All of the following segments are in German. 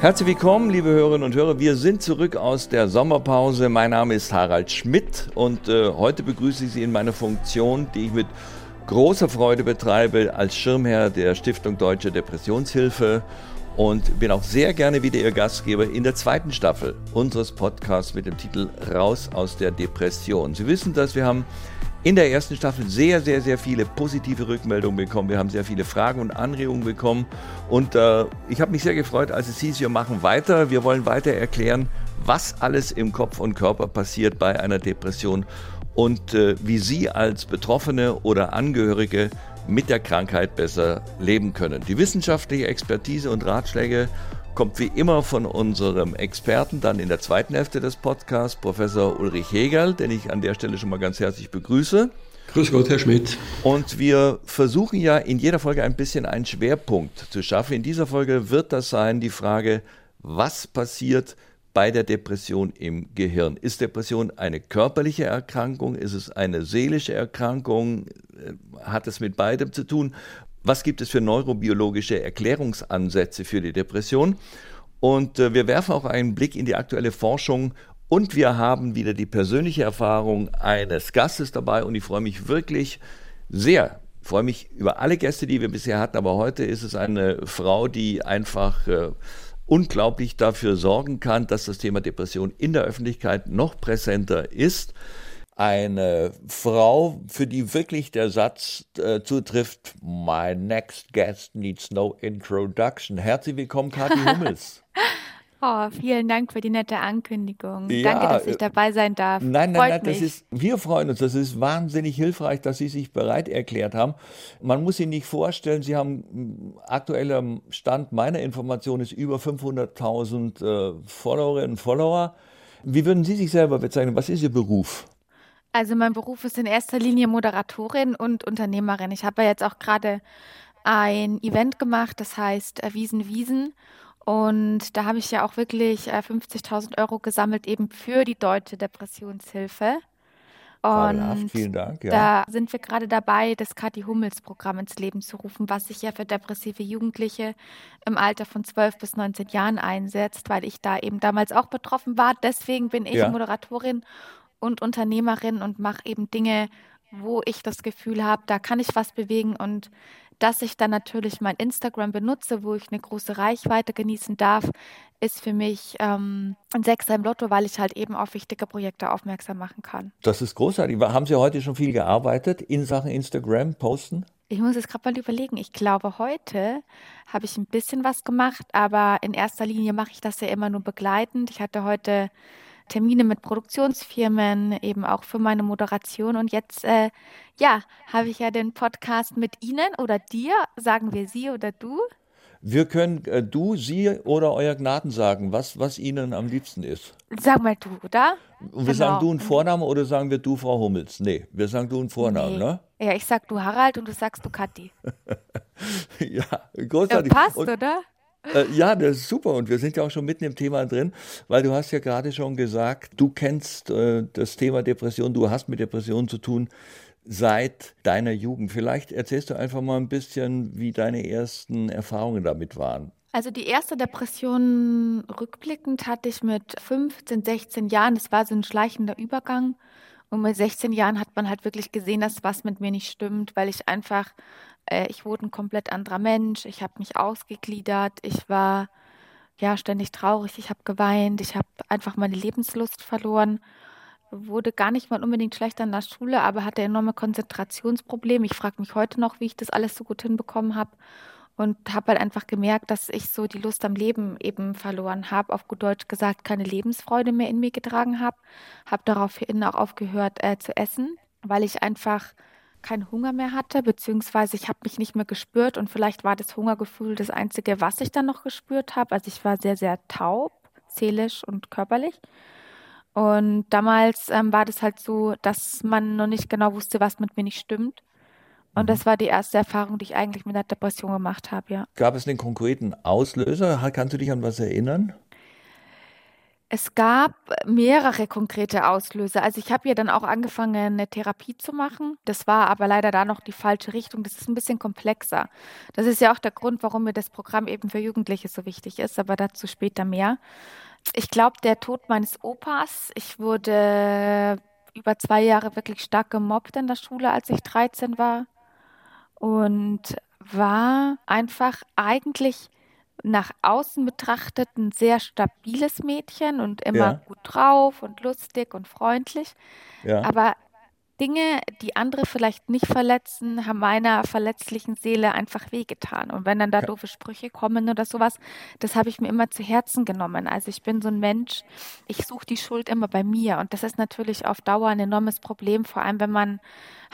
Herzlich willkommen, liebe Hörerinnen und Hörer. Wir sind zurück aus der Sommerpause. Mein Name ist Harald Schmidt und äh, heute begrüße ich Sie in meiner Funktion, die ich mit großer Freude betreibe als Schirmherr der Stiftung Deutsche Depressionshilfe und bin auch sehr gerne wieder Ihr Gastgeber in der zweiten Staffel unseres Podcasts mit dem Titel Raus aus der Depression. Sie wissen, dass wir haben in der ersten Staffel sehr, sehr, sehr viele positive Rückmeldungen bekommen. Wir haben sehr viele Fragen und Anregungen bekommen. Und äh, ich habe mich sehr gefreut, als es hieß, wir machen weiter. Wir wollen weiter erklären, was alles im Kopf und Körper passiert bei einer Depression und äh, wie Sie als Betroffene oder Angehörige mit der Krankheit besser leben können. Die wissenschaftliche Expertise und Ratschläge kommt wie immer von unserem Experten dann in der zweiten Hälfte des Podcasts, Professor Ulrich Hegel, den ich an der Stelle schon mal ganz herzlich begrüße. Grüß Gott, Herr Schmidt. Und wir versuchen ja in jeder Folge ein bisschen einen Schwerpunkt zu schaffen. In dieser Folge wird das sein, die Frage, was passiert bei der Depression im Gehirn? Ist Depression eine körperliche Erkrankung? Ist es eine seelische Erkrankung? Hat es mit beidem zu tun? Was gibt es für neurobiologische Erklärungsansätze für die Depression. Und äh, wir werfen auch einen Blick in die aktuelle Forschung und wir haben wieder die persönliche Erfahrung eines Gastes dabei und ich freue mich wirklich sehr. Ich freue mich über alle Gäste, die wir bisher hatten, aber heute ist es eine Frau, die einfach äh, unglaublich dafür sorgen kann, dass das Thema Depression in der Öffentlichkeit noch präsenter ist eine Frau, für die wirklich der Satz äh, zutrifft, My next guest needs no introduction. Herzlich willkommen, Kathi Hummels. Oh, vielen Dank für die nette Ankündigung. Ja, Danke, dass ich äh, dabei sein darf. Nein, nein, Freut nein, das ist, wir freuen uns. Das ist wahnsinnig hilfreich, dass Sie sich bereit erklärt haben. Man muss sich nicht vorstellen, Sie haben hm, aktueller Stand meiner Information ist über 500.000 äh, Followerinnen und Follower. Wie würden Sie sich selber bezeichnen? Was ist Ihr Beruf? Also mein Beruf ist in erster Linie Moderatorin und Unternehmerin. Ich habe ja jetzt auch gerade ein Event gemacht, das heißt äh, Wiesen Wiesen. Und da habe ich ja auch wirklich 50.000 äh, Euro gesammelt, eben für die Deutsche Depressionshilfe. Und vielen Dank. Ja. Da sind wir gerade dabei, das Kathi Hummels Programm ins Leben zu rufen, was sich ja für depressive Jugendliche im Alter von 12 bis 19 Jahren einsetzt, weil ich da eben damals auch betroffen war. Deswegen bin ich ja. Moderatorin und Unternehmerin und mache eben Dinge, wo ich das Gefühl habe, da kann ich was bewegen und dass ich dann natürlich mein Instagram benutze, wo ich eine große Reichweite genießen darf, ist für mich ähm, ein Sechser im Lotto, weil ich halt eben auf wichtige Projekte aufmerksam machen kann. Das ist großartig. Haben Sie heute schon viel gearbeitet in Sachen Instagram, Posten? Ich muss jetzt gerade mal überlegen. Ich glaube, heute habe ich ein bisschen was gemacht, aber in erster Linie mache ich das ja immer nur begleitend. Ich hatte heute Termine mit Produktionsfirmen, eben auch für meine Moderation. Und jetzt, äh, ja, habe ich ja den Podcast mit Ihnen oder dir, sagen wir Sie oder du. Wir können äh, du, Sie oder euer Gnaden sagen, was, was Ihnen am liebsten ist. Sag mal du, oder? Und wir genau. sagen du einen Vornamen oder sagen wir du, Frau Hummels? Nee, wir sagen du einen Vornamen, nee. ne? Ja, ich sag du Harald und du sagst du Kathi. ja, großartig. Ja, passt, und, oder? Äh, ja, das ist super und wir sind ja auch schon mitten im Thema drin, weil du hast ja gerade schon gesagt, du kennst äh, das Thema Depression, du hast mit Depressionen zu tun seit deiner Jugend. Vielleicht erzählst du einfach mal ein bisschen, wie deine ersten Erfahrungen damit waren. Also die erste Depression rückblickend hatte ich mit 15, 16 Jahren. Das war so ein schleichender Übergang. Und mit 16 Jahren hat man halt wirklich gesehen, dass was mit mir nicht stimmt, weil ich einfach äh, ich wurde ein komplett anderer Mensch. Ich habe mich ausgegliedert. Ich war ja ständig traurig. Ich habe geweint. Ich habe einfach meine Lebenslust verloren. Wurde gar nicht mal unbedingt schlechter in der Schule, aber hatte enorme Konzentrationsprobleme. Ich frage mich heute noch, wie ich das alles so gut hinbekommen habe. Und habe halt einfach gemerkt, dass ich so die Lust am Leben eben verloren habe. Auf gut Deutsch gesagt, keine Lebensfreude mehr in mir getragen habe. Habe daraufhin auch aufgehört äh, zu essen, weil ich einfach keinen Hunger mehr hatte, beziehungsweise ich habe mich nicht mehr gespürt und vielleicht war das Hungergefühl das Einzige, was ich dann noch gespürt habe. Also ich war sehr, sehr taub, seelisch und körperlich. Und damals ähm, war das halt so, dass man noch nicht genau wusste, was mit mir nicht stimmt. Und mhm. das war die erste Erfahrung, die ich eigentlich mit der Depression gemacht habe, ja. Gab es einen konkreten Auslöser? Kannst du dich an was erinnern? Es gab mehrere konkrete Auslöser. Also ich habe ja dann auch angefangen, eine Therapie zu machen. Das war aber leider da noch die falsche Richtung. Das ist ein bisschen komplexer. Das ist ja auch der Grund, warum mir das Programm eben für Jugendliche so wichtig ist, aber dazu später mehr. Ich glaube, der Tod meines Opas. Ich wurde über zwei Jahre wirklich stark gemobbt in der Schule, als ich 13 war. Und war einfach eigentlich nach außen betrachtet ein sehr stabiles Mädchen und immer ja. gut drauf und lustig und freundlich. Ja. Aber Dinge, die andere vielleicht nicht verletzen, haben meiner verletzlichen Seele einfach wehgetan. Und wenn dann da doofe Sprüche kommen oder sowas, das habe ich mir immer zu Herzen genommen. Also ich bin so ein Mensch, ich suche die Schuld immer bei mir. Und das ist natürlich auf Dauer ein enormes Problem, vor allem wenn man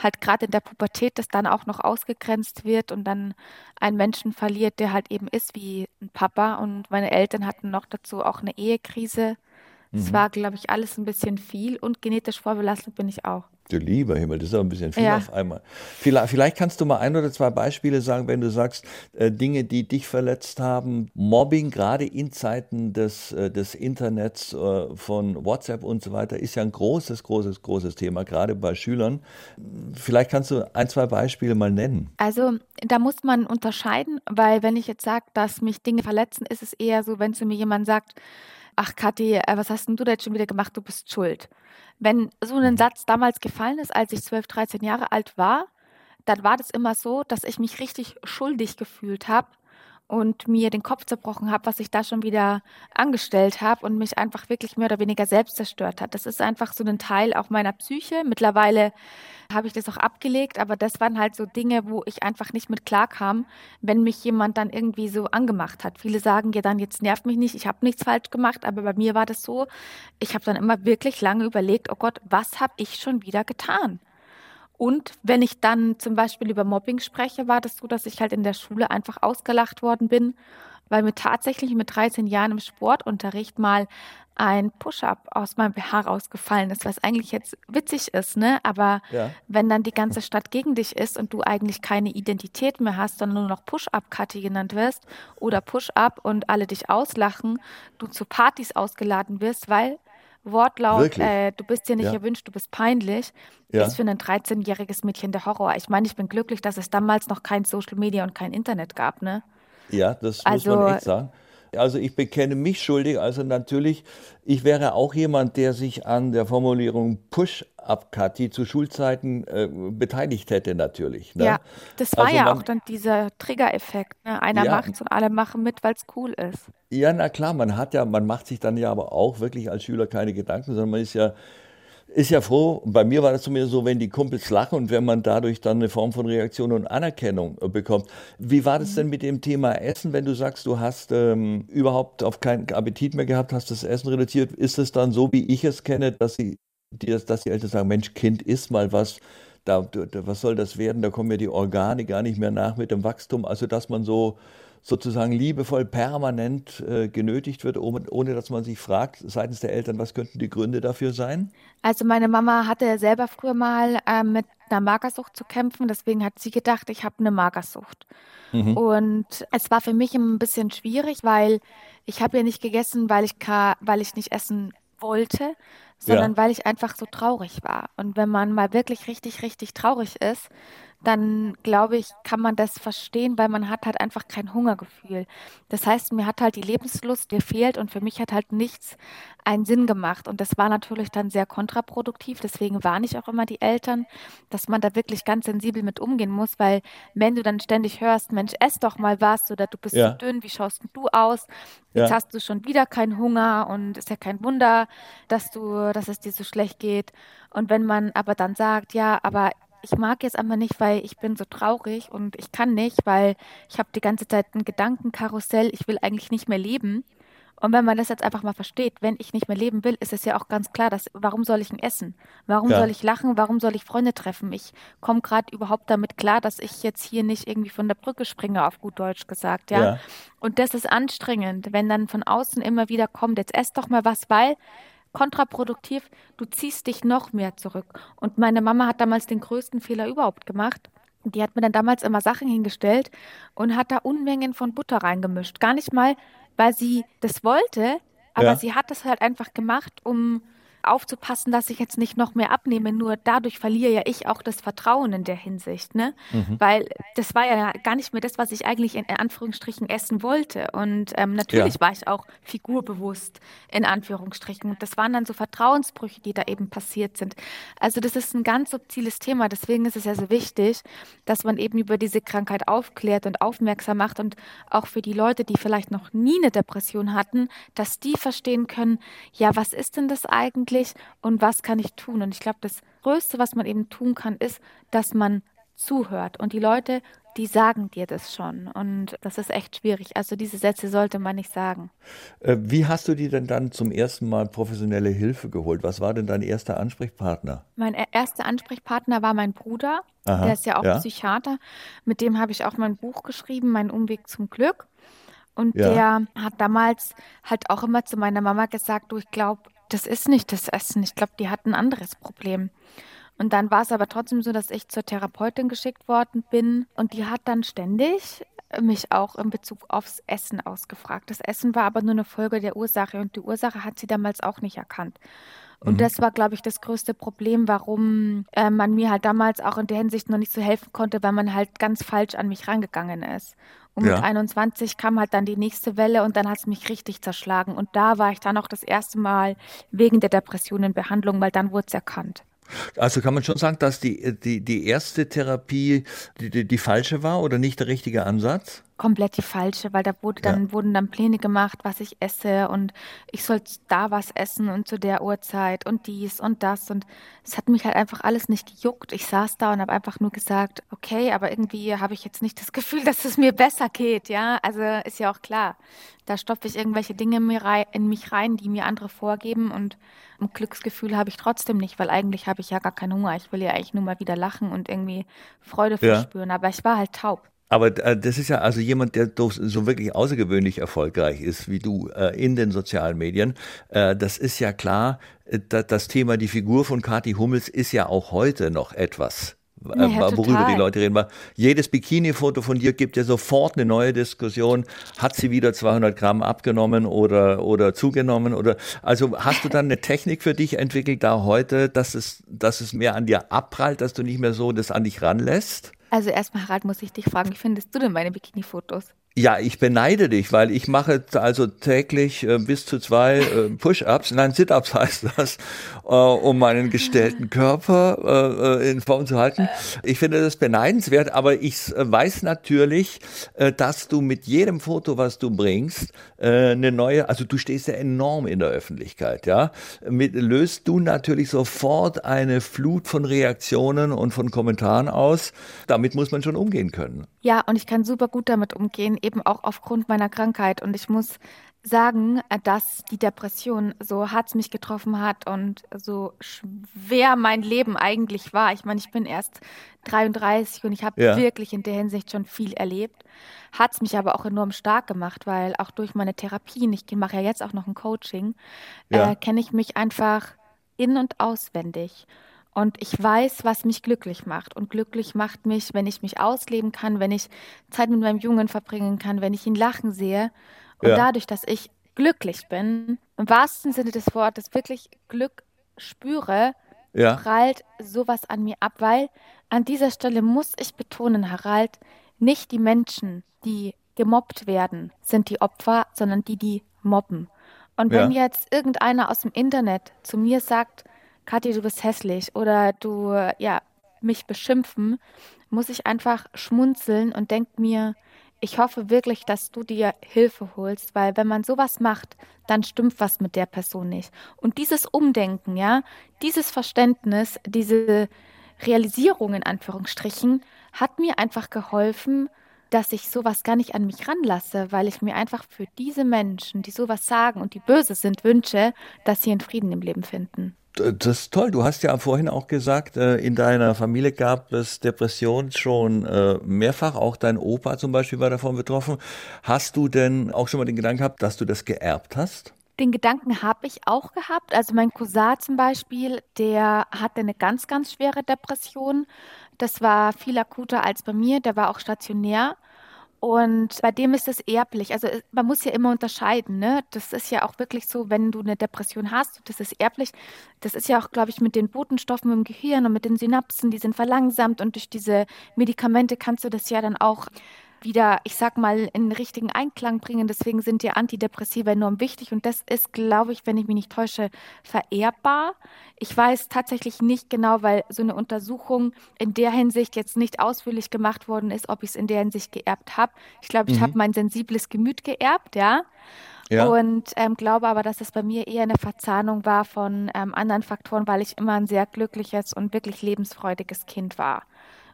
halt gerade in der Pubertät das dann auch noch ausgegrenzt wird und dann einen Menschen verliert, der halt eben ist wie ein Papa. Und meine Eltern hatten noch dazu auch eine Ehekrise. Es mhm. war, glaube ich, alles ein bisschen viel und genetisch vorbelastet bin ich auch. Du lieber Himmel, das ist aber ein bisschen viel ja. auf einmal. Vielleicht, vielleicht, kannst du mal ein oder zwei Beispiele sagen, wenn du sagst, äh, Dinge, die dich verletzt haben, Mobbing, gerade in Zeiten des, äh, des Internets, äh, von WhatsApp und so weiter, ist ja ein großes, großes, großes Thema, gerade bei Schülern. Vielleicht kannst du ein, zwei Beispiele mal nennen. Also da muss man unterscheiden, weil wenn ich jetzt sage, dass mich Dinge verletzen, ist es eher so, wenn zu mir jemand sagt, ach Kathi, äh, was hast denn du da jetzt schon wieder gemacht, du bist schuld. Wenn so ein mhm. Satz damals gefallen ist, als ich 12, 13 Jahre alt war, dann war das immer so, dass ich mich richtig schuldig gefühlt habe und mir den Kopf zerbrochen habe, was ich da schon wieder angestellt habe und mich einfach wirklich mehr oder weniger selbst zerstört hat. Das ist einfach so ein Teil auch meiner Psyche. Mittlerweile habe ich das auch abgelegt, aber das waren halt so Dinge, wo ich einfach nicht mit klarkam, wenn mich jemand dann irgendwie so angemacht hat. Viele sagen ja dann, jetzt nervt mich nicht, ich habe nichts falsch gemacht, aber bei mir war das so, ich habe dann immer wirklich lange überlegt, oh Gott, was habe ich schon wieder getan? Und wenn ich dann zum Beispiel über Mobbing spreche, war das so, dass ich halt in der Schule einfach ausgelacht worden bin, weil mir tatsächlich mit 13 Jahren im Sportunterricht mal ein Push-up aus meinem BH rausgefallen ist, was eigentlich jetzt witzig ist, ne? Aber ja. wenn dann die ganze Stadt gegen dich ist und du eigentlich keine Identität mehr hast, sondern nur noch Push-up-Kati genannt wirst oder Push-up und alle dich auslachen, du zu Partys ausgeladen wirst, weil Wortlaut, äh, du bist dir nicht ja. erwünscht, du bist peinlich, ja. ist für ein 13-jähriges Mädchen der Horror. Ich meine, ich bin glücklich, dass es damals noch kein Social Media und kein Internet gab, ne? Ja, das also, muss man echt sagen. Also ich bekenne mich schuldig. Also natürlich, ich wäre auch jemand, der sich an der Formulierung Push-up, Kathi, zu Schulzeiten äh, beteiligt hätte natürlich. Ne? Ja, das war also ja man, auch dann dieser Trigger-Effekt. Ne? Einer ja, macht's und alle machen mit, weil es cool ist. Ja, na klar, man hat ja, man macht sich dann ja aber auch wirklich als Schüler keine Gedanken, sondern man ist ja ist ja froh, bei mir war das zumindest so, wenn die Kumpels lachen und wenn man dadurch dann eine Form von Reaktion und Anerkennung äh, bekommt. Wie war das denn mit dem Thema Essen, wenn du sagst, du hast ähm, überhaupt auf keinen Appetit mehr gehabt, hast das Essen reduziert? Ist es dann so, wie ich es kenne, dass, sie, dass die Eltern sagen, Mensch, Kind, isst mal was, da, was soll das werden? Da kommen ja die Organe gar nicht mehr nach mit dem Wachstum. Also, dass man so sozusagen liebevoll permanent äh, genötigt wird, ohne, ohne, dass man sich fragt seitens der Eltern, was könnten die Gründe dafür sein? Also meine Mama hatte selber früher mal äh, mit einer Magersucht zu kämpfen, deswegen hat sie gedacht, ich habe eine Magersucht. Mhm. Und es war für mich ein bisschen schwierig, weil ich habe ja nicht gegessen, weil ich, weil ich nicht essen wollte, sondern ja. weil ich einfach so traurig war. Und wenn man mal wirklich richtig, richtig traurig ist, dann glaube ich, kann man das verstehen, weil man hat halt einfach kein Hungergefühl. Das heißt, mir hat halt die Lebenslust gefehlt und für mich hat halt nichts einen Sinn gemacht. Und das war natürlich dann sehr kontraproduktiv. Deswegen warne ich auch immer die Eltern, dass man da wirklich ganz sensibel mit umgehen muss, weil wenn du dann ständig hörst, Mensch, ess doch mal was oder du bist ja. so dünn, wie schaust du aus? Jetzt ja. hast du schon wieder keinen Hunger und ist ja kein Wunder, dass du, dass es dir so schlecht geht. Und wenn man aber dann sagt, ja, aber ich mag jetzt einfach nicht, weil ich bin so traurig und ich kann nicht, weil ich habe die ganze Zeit ein Gedankenkarussell, ich will eigentlich nicht mehr leben. Und wenn man das jetzt einfach mal versteht, wenn ich nicht mehr leben will, ist es ja auch ganz klar, dass warum soll ich ein essen? Warum ja. soll ich lachen? Warum soll ich Freunde treffen? Ich komme gerade überhaupt damit klar, dass ich jetzt hier nicht irgendwie von der Brücke springe, auf gut Deutsch gesagt, ja? ja. Und das ist anstrengend, wenn dann von außen immer wieder kommt, jetzt ess doch mal was, weil kontraproduktiv, du ziehst dich noch mehr zurück. Und meine Mama hat damals den größten Fehler überhaupt gemacht. Die hat mir dann damals immer Sachen hingestellt und hat da Unmengen von Butter reingemischt. Gar nicht mal, weil sie das wollte, Aber ja. sie hat das halt einfach gemacht, um aufzupassen, dass ich jetzt nicht noch mehr abnehme. Nur dadurch verliere ja ich auch das Vertrauen in der Hinsicht, ne? Mhm. Weil das war ja gar nicht mehr das, was ich eigentlich in Anführungsstrichen essen wollte. Und ähm, natürlich ja. war ich auch figurbewusst in Anführungsstrichen. Und das waren dann so Vertrauensbrüche, die da eben passiert sind. Also das ist ein ganz subtiles Thema. Deswegen ist es ja so wichtig, dass man eben über diese Krankheit aufklärt und aufmerksam macht und auch für die Leute, die vielleicht noch nie eine Depression hatten, dass die verstehen können, ja, was ist denn das eigentlich? Eigentlich und was kann ich tun? Und ich glaube, das Größte, was man eben tun kann, ist, dass man zuhört. Und die Leute, die sagen dir das schon. Und das ist echt schwierig. Also diese Sätze sollte man nicht sagen. Äh, wie hast du dir denn dann zum ersten Mal professionelle Hilfe geholt? Was war denn dein erster Ansprechpartner? Mein e-, erster Ansprechpartner war mein Bruder. Aha, der ist ja auch ja. Psychiater. Mit dem habe ich auch mein Buch geschrieben, Mein Umweg zum Glück. Und ja. der hat damals halt auch immer zu meiner Mama gesagt, du, ich glaube, das ist nicht das Essen. Ich glaube, die hat ein anderes Problem. Und dann war es aber trotzdem so, dass ich zur Therapeutin geschickt worden bin und die hat dann ständig mich auch in Bezug aufs Essen ausgefragt. Das Essen war aber nur eine Folge der Ursache und die Ursache hat sie damals auch nicht erkannt. Und mhm. das war, glaube ich, das größte Problem, warum äh, man mir halt damals auch in der Hinsicht noch nicht so helfen konnte, weil man halt ganz falsch an mich rangegangen ist. Und ja. mit 21 kam halt dann die nächste Welle und dann hat es mich richtig zerschlagen. Und da war ich dann auch das erste Mal wegen der Depression in Behandlung, weil dann wurde es erkannt. Also kann man schon sagen, dass die, die, die erste Therapie die, die, die falsche war oder nicht der richtige Ansatz? Komplett die falsche, weil da wurde dann, ja. wurden dann Pläne gemacht, was ich esse und ich soll da was essen und zu der Uhrzeit und dies und das und es hat mich halt einfach alles nicht gejuckt. Ich saß da und habe einfach nur gesagt, okay, aber irgendwie habe ich jetzt nicht das Gefühl, dass es mir besser geht, ja, also ist ja auch klar. Da stopfe ich irgendwelche Dinge in mich rein, die mir andere vorgeben und ein Glücksgefühl habe ich trotzdem nicht, weil eigentlich habe ich ja gar keinen Hunger. Ich will ja eigentlich nur mal wieder lachen und irgendwie Freude ja. verspüren, aber ich war halt taub. Aber äh, das ist ja also jemand, der so wirklich außergewöhnlich erfolgreich ist wie du äh, in den sozialen Medien. Äh, das ist ja klar. Das Thema die Figur von Kathi Hummels ist ja auch heute noch etwas, ja, worüber total. die Leute reden. Jedes Bikini-Foto von dir gibt ja sofort eine neue Diskussion. Hat sie wieder 200 Gramm abgenommen oder, oder zugenommen? Oder, also hast du dann eine Technik für dich entwickelt da heute, dass es, dass es mehr an dir abprallt, dass du nicht mehr so das an dich ranlässt? Also erstmal, Harald, muss ich dich fragen, wie findest du denn meine Bikini-Fotos? Ja, ich beneide dich, weil ich mache also täglich äh, bis zu zwei äh, Push-ups, nein, Sit-ups heißt das, äh, um meinen gestellten Körper äh, äh, in Form zu halten. Ich finde das beneidenswert, aber ich äh, weiß natürlich, dass du mit jedem Foto, was du bringst, eine neue, also du stehst ja enorm in der Öffentlichkeit, ja, mit, löst du natürlich sofort eine Flut von Reaktionen und von Kommentaren aus. Damit muss man schon umgehen können. Ja, und ich kann super gut damit umgehen eben auch aufgrund meiner Krankheit. Und ich muss sagen, dass die Depression so hart mich getroffen hat und so schwer mein Leben eigentlich war. Ich meine, ich bin erst 33 und ich habe ja. wirklich in der Hinsicht schon viel erlebt. Hat es mich aber auch enorm stark gemacht, weil auch durch meine Therapien, ich mache ja jetzt auch noch ein Coaching, ja. äh, kenne ich mich einfach in- und auswendig. Und ich weiß, was mich glücklich macht. Und glücklich macht mich, wenn ich mich ausleben kann, wenn ich Zeit mit meinem Jungen verbringen kann, wenn ich ihn lachen sehe. Und ja. dadurch, dass ich glücklich bin, im wahrsten Sinne des Wortes wirklich Glück spüre, ja. prallt sowas an mir ab, weil an dieser Stelle muss ich betonen, Harald, nicht die Menschen, die gemobbt werden, sind die Opfer, sondern die, die mobben. Und wenn ja. jetzt irgendeiner aus dem Internet zu mir sagt, Kathi, du bist hässlich oder du, ja, mich beschimpfen, muss ich einfach schmunzeln und denk mir, ich hoffe wirklich, dass du dir Hilfe holst, weil wenn man sowas macht, dann stimmt was mit der Person nicht. Und dieses Umdenken, ja, dieses Verständnis, diese Realisierung in Anführungsstrichen, hat mir einfach geholfen, dass ich sowas gar nicht an mich ranlasse, weil ich mir einfach für diese Menschen, die sowas sagen und die böse sind, wünsche, dass sie einen Frieden im Leben finden. Das ist toll. Du hast ja vorhin auch gesagt, äh, in deiner Familie gab es Depressionen schon äh, mehrfach. Auch dein Opa zum Beispiel war davon betroffen. Hast du denn auch schon mal den Gedanken gehabt, dass du das geerbt hast? Den Gedanken habe ich auch gehabt. Also mein Cousin zum Beispiel, der hatte eine ganz, ganz schwere Depression. Das war viel akuter als bei mir. Der war auch stationär. Und bei dem ist es erblich. Also man muss ja immer unterscheiden. Ne? Das ist ja auch wirklich so, wenn du eine Depression hast, das ist erblich. Das ist ja auch, glaube ich, mit den Botenstoffen im Gehirn und mit den Synapsen, die sind verlangsamt und durch diese Medikamente kannst du das ja dann auch wieder, ich sag mal, in den richtigen Einklang bringen. Deswegen sind die Antidepressiva enorm wichtig und das ist, glaube ich, wenn ich mich nicht täusche, vererbbar. Ich weiß tatsächlich nicht genau, weil so eine Untersuchung in der Hinsicht jetzt nicht ausführlich gemacht worden ist, ob ich es in der Hinsicht geerbt habe. Ich glaube, ich mhm. habe mein sensibles Gemüt geerbt, ja. Ja. Und ähm, glaube aber, dass es bei mir eher eine Verzahnung war von ähm, anderen Faktoren, weil ich immer ein sehr glückliches und wirklich lebensfreudiges Kind war.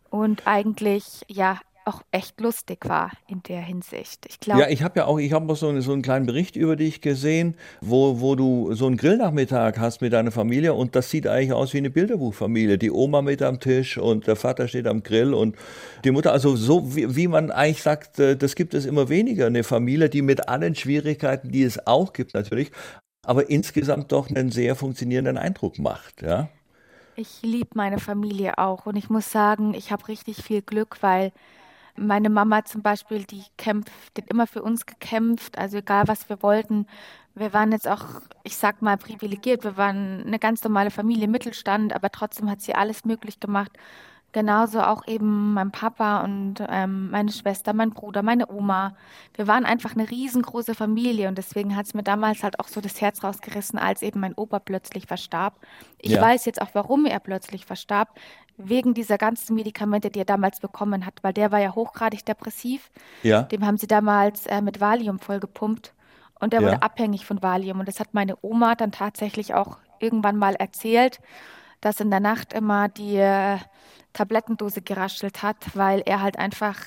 Und eigentlich, ja, auch echt lustig war in der Hinsicht. Ich glaube. Ja, ich habe ja auch, ich habe so, so einen kleinen Bericht über dich gesehen, wo, wo du so einen Grillnachmittag hast mit deiner Familie und das sieht eigentlich aus wie eine Bilderbuchfamilie. Die Oma mit am Tisch und der Vater steht am Grill und die Mutter, also so wie, wie man eigentlich sagt, äh, das gibt es immer weniger. Eine Familie, die mit allen Schwierigkeiten, die es auch gibt natürlich, aber insgesamt doch einen sehr funktionierenden Eindruck macht, ja. Ich liebe meine Familie auch und ich muss sagen, ich habe richtig viel Glück, weil meine Mama zum Beispiel, die kämpft, die hat immer für uns gekämpft, also egal was wir wollten. Wir waren jetzt auch, ich sag mal, privilegiert. Wir waren eine ganz normale Familie, Mittelstand, aber trotzdem hat sie alles möglich gemacht, Genauso auch eben mein Papa und ähm, meine Schwester, mein Bruder, meine Oma. Wir waren einfach eine riesengroße Familie und deswegen hat es mir damals halt auch so das Herz rausgerissen, als eben mein Opa plötzlich verstarb. Ich ja. weiß jetzt auch, warum er plötzlich verstarb. Wegen dieser ganzen Medikamente, die er damals bekommen hat, weil der war ja hochgradig depressiv. Ja. Dem haben sie damals äh, mit Valium vollgepumpt und er ja. wurde abhängig von Valium. Und das hat meine Oma dann tatsächlich auch irgendwann mal erzählt, dass in der Nacht immer die äh, Tablettendose geraschelt hat, weil er halt einfach,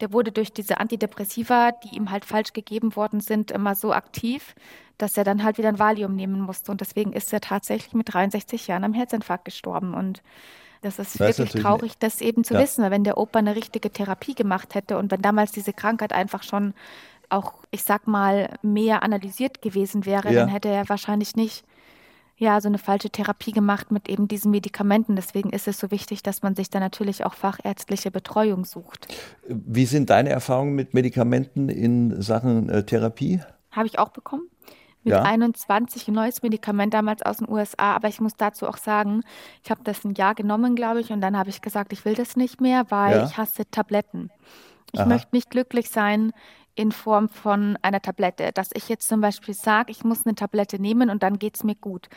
der wurde durch diese Antidepressiva, die ihm halt falsch gegeben worden sind, immer so aktiv, dass er dann halt wieder ein Valium nehmen musste. Und deswegen ist er tatsächlich mit 63 Jahren am Herzinfarkt gestorben. Und das ist das wirklich ist traurig, das eben zu ja. wissen, weil wenn der Opa eine richtige Therapie gemacht hätte und wenn damals diese Krankheit einfach schon auch, ich sag mal, mehr analysiert gewesen wäre, ja. dann hätte er wahrscheinlich nicht ja, so eine falsche Therapie gemacht mit eben diesen Medikamenten. Deswegen ist es so wichtig, dass man sich da natürlich auch fachärztliche Betreuung sucht. Wie sind deine Erfahrungen mit Medikamenten in Sachen äh, Therapie? Habe ich auch bekommen. Mit ja. 21 ein neues Medikament damals aus den USA. Aber ich muss dazu auch sagen, ich habe das ein Jahr genommen, glaube ich, und dann habe ich gesagt, ich will das nicht mehr, weil ja. ich hasse Tabletten. Ich Aha. möchte nicht glücklich sein in Form von einer Tablette. Dass ich jetzt zum Beispiel sage, ich muss eine Tablette nehmen und dann geht es mir gut.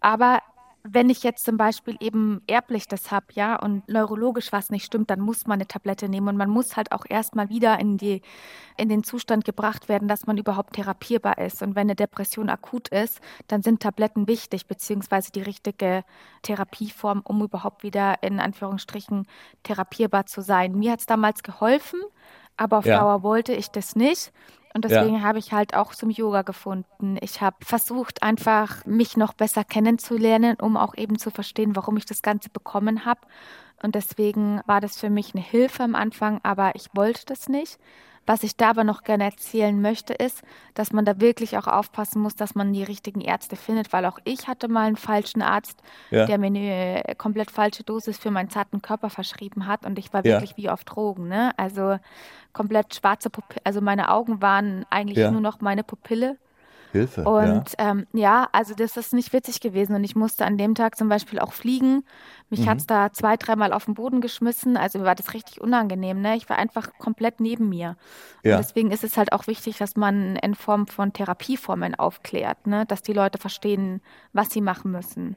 Aber wenn ich jetzt zum Beispiel eben erblich das habe, ja, und neurologisch was nicht stimmt, dann muss man eine Tablette nehmen und man muss halt auch erstmal wieder in die, in den Zustand gebracht werden, dass man überhaupt therapierbar ist. Und wenn eine Depression akut ist, dann sind Tabletten wichtig, beziehungsweise die richtige Therapieform, um überhaupt wieder in Anführungsstrichen therapierbar zu sein. Mir hat es damals geholfen, aber auf ja. Dauer wollte ich das nicht. Und deswegen ja. habe ich halt auch zum Yoga gefunden. Ich habe versucht, einfach mich noch besser kennenzulernen, um auch eben zu verstehen, warum ich das Ganze bekommen habe. Und deswegen war das für mich eine Hilfe am Anfang, aber ich wollte das nicht. Was ich da aber noch gerne erzählen möchte, ist, dass man da wirklich auch aufpassen muss, dass man die richtigen Ärzte findet, weil auch ich hatte mal einen falschen Arzt, ja. der mir eine komplett falsche Dosis für meinen zarten Körper verschrieben hat und ich war ja. wirklich wie auf Drogen. Ne? Also komplett schwarze Pupille, also meine Augen waren eigentlich ja. nur noch meine Pupille. Hilfe. Und ja. Ähm, ja, also das ist nicht witzig gewesen. Und ich musste an dem Tag zum Beispiel auch fliegen. Mich mhm. hat es da zwei, dreimal auf den Boden geschmissen. Also mir war das richtig unangenehm. Ne? Ich war einfach komplett neben mir. Ja. Und deswegen ist es halt auch wichtig, dass man in Form von Therapieformen aufklärt, ne? dass die Leute verstehen, was sie machen müssen.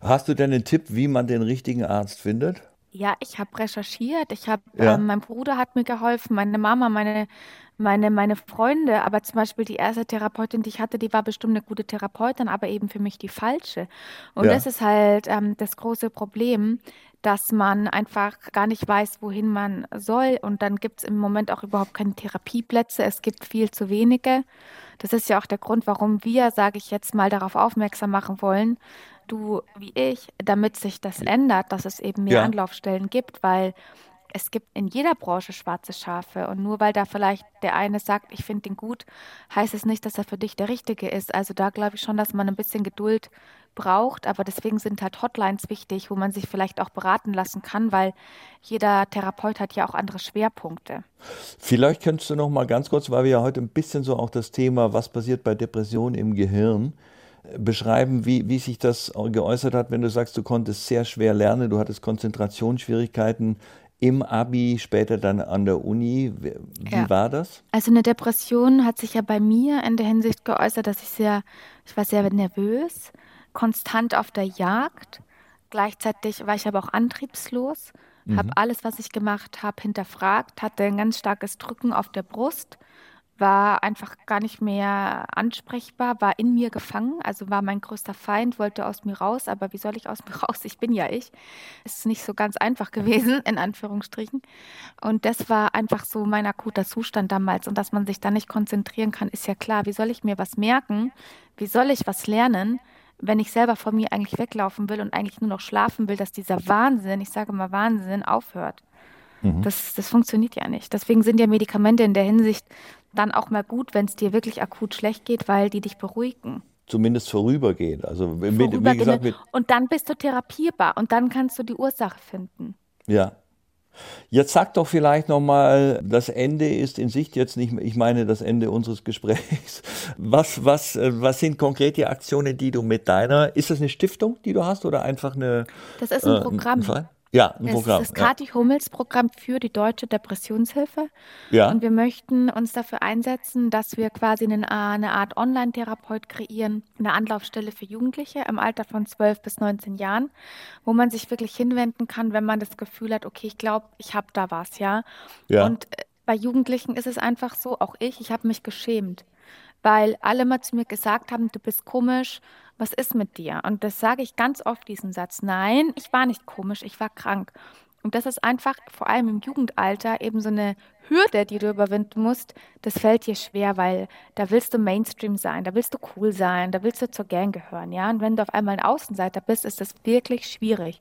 Hast du denn einen Tipp, wie man den richtigen Arzt findet? Ja, ich habe recherchiert. Ich habe, ja. ähm, mein Bruder hat mir geholfen, meine Mama, meine, meine, meine Freunde. Aber zum Beispiel die erste Therapeutin, die ich hatte, die war bestimmt eine gute Therapeutin, aber eben für mich die falsche. Und ja. das ist halt ähm, das große Problem, dass man einfach gar nicht weiß, wohin man soll. Und dann gibt es im Moment auch überhaupt keine Therapieplätze. Es gibt viel zu wenige. Das ist ja auch der Grund, warum wir, sage ich jetzt mal, darauf aufmerksam machen wollen, du wie ich, damit sich das ändert, dass es eben mehr ja. Anlaufstellen gibt, weil es gibt in jeder Branche schwarze Schafe. Und nur weil da vielleicht der eine sagt, ich finde ihn gut, heißt es nicht, dass er für dich der Richtige ist. Also da glaube ich schon, dass man ein bisschen Geduld braucht. Aber deswegen sind halt Hotlines wichtig, wo man sich vielleicht auch beraten lassen kann, weil jeder Therapeut hat ja auch andere Schwerpunkte. Vielleicht könntest du noch mal ganz kurz, weil wir ja heute ein bisschen so auch das Thema, was passiert bei Depressionen im Gehirn, beschreiben, wie, wie sich das geäußert hat, wenn du sagst, du konntest sehr schwer lernen, du hattest Konzentrationsschwierigkeiten im Abi, später dann an der Uni. Wie ja. war das? Also eine Depression hat sich ja bei mir in der Hinsicht geäußert, dass ich sehr, ich war sehr nervös, konstant auf der Jagd. Gleichzeitig war ich aber auch antriebslos, mhm. habe alles, was ich gemacht habe, hinterfragt, hatte ein ganz starkes Drücken auf der Brust war einfach gar nicht mehr ansprechbar, war in mir gefangen, also war mein größter Feind, wollte aus mir raus, aber wie soll ich aus mir raus? Ich bin ja ich. Es ist nicht so ganz einfach gewesen, in Anführungsstrichen. Und das war einfach so mein akuter Zustand damals. Und dass man sich da nicht konzentrieren kann, ist ja klar. Wie soll ich mir was merken? Wie soll ich was lernen? wenn ich selber von mir eigentlich weglaufen will und eigentlich nur noch schlafen will, dass dieser Wahnsinn, ich sage mal Wahnsinn, aufhört. Mhm. Das, das funktioniert ja nicht. Deswegen sind ja Medikamente in der Hinsicht dann auch mal gut, wenn es dir wirklich akut schlecht geht, weil die dich beruhigen. Zumindest vorübergehend. Also mit, wie gesagt, mit und dann bist du therapierbar und dann kannst du die Ursache finden. Ja. Jetzt sag doch vielleicht nochmal, das Ende ist in Sicht jetzt nicht, ich meine das Ende unseres Gesprächs. Was, was, was sind konkrete Aktionen, die du mit deiner, ist das eine Stiftung, die du hast oder einfach eine? Das ist ein äh, Programm. Ein ja, ein Programm. Das ist das Kati ja. Hummels Programm für die deutsche Depressionshilfe. Ja. Und wir möchten uns dafür einsetzen, dass wir quasi eine, eine Art Online-Therapeut kreieren, eine Anlaufstelle für Jugendliche im Alter von 12 bis 19 Jahren, wo man sich wirklich hinwenden kann, wenn man das Gefühl hat, okay, ich glaube, ich habe da was, ja. ja. Und äh, bei Jugendlichen ist es einfach so, auch ich, ich habe mich geschämt, weil alle mal zu mir gesagt haben, du bist komisch, was ist mit dir? Und das sage ich ganz oft, diesen Satz. Nein, ich war nicht komisch, ich war krank. Und das ist einfach vor allem im Jugendalter eben so eine Hürde, die du überwinden musst. Das fällt dir schwer, weil da willst du Mainstream sein, da willst du cool sein, da willst du zur Gang gehören, ja. Und wenn du auf einmal ein Außenseiter bist, ist das wirklich schwierig.